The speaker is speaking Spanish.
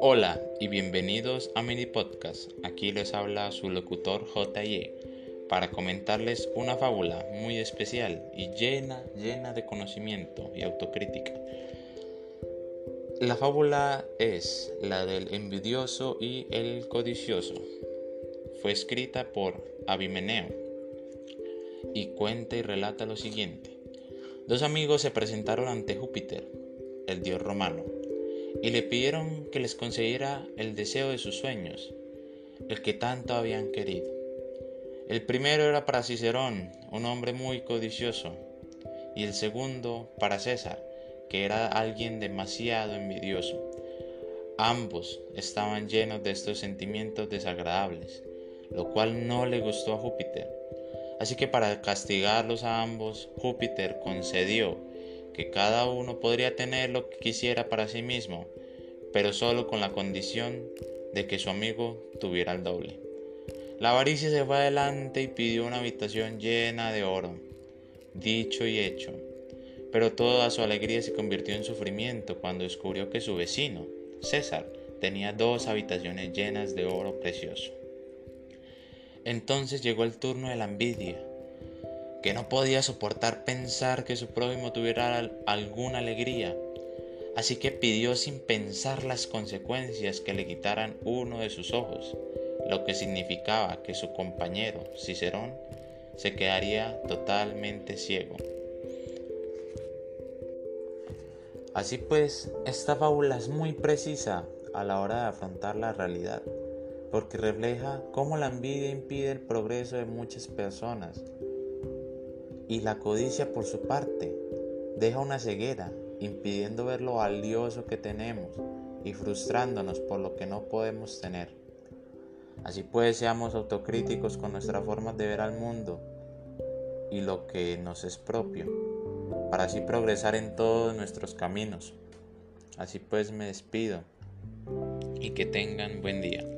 Hola y bienvenidos a Mini Podcast. Aquí les habla su locutor JY para comentarles una fábula muy especial y llena, llena de conocimiento y autocrítica. La fábula es la del envidioso y el codicioso. Fue escrita por Abimeneo y cuenta y relata lo siguiente. Dos amigos se presentaron ante Júpiter, el dios romano, y le pidieron que les concediera el deseo de sus sueños, el que tanto habían querido. El primero era para Cicerón, un hombre muy codicioso, y el segundo para César, que era alguien demasiado envidioso. Ambos estaban llenos de estos sentimientos desagradables, lo cual no le gustó a Júpiter. Así que para castigarlos a ambos, Júpiter concedió que cada uno podría tener lo que quisiera para sí mismo, pero solo con la condición de que su amigo tuviera el doble. La avaricia se fue adelante y pidió una habitación llena de oro. Dicho y hecho, pero toda su alegría se convirtió en sufrimiento cuando descubrió que su vecino, César, tenía dos habitaciones llenas de oro precioso. Entonces llegó el turno de la envidia, que no podía soportar pensar que su prójimo tuviera alguna alegría, así que pidió sin pensar las consecuencias que le quitaran uno de sus ojos, lo que significaba que su compañero, Cicerón, se quedaría totalmente ciego. Así pues, esta fábula es muy precisa a la hora de afrontar la realidad, porque refleja cómo la envidia impide el progreso de muchas personas y la codicia por su parte deja una ceguera, impidiendo ver lo valioso que tenemos y frustrándonos por lo que no podemos tener. Así pues, seamos autocríticos con nuestra forma de ver al mundo y lo que nos es propio para así progresar en todos nuestros caminos. Así pues me despido y que tengan buen día.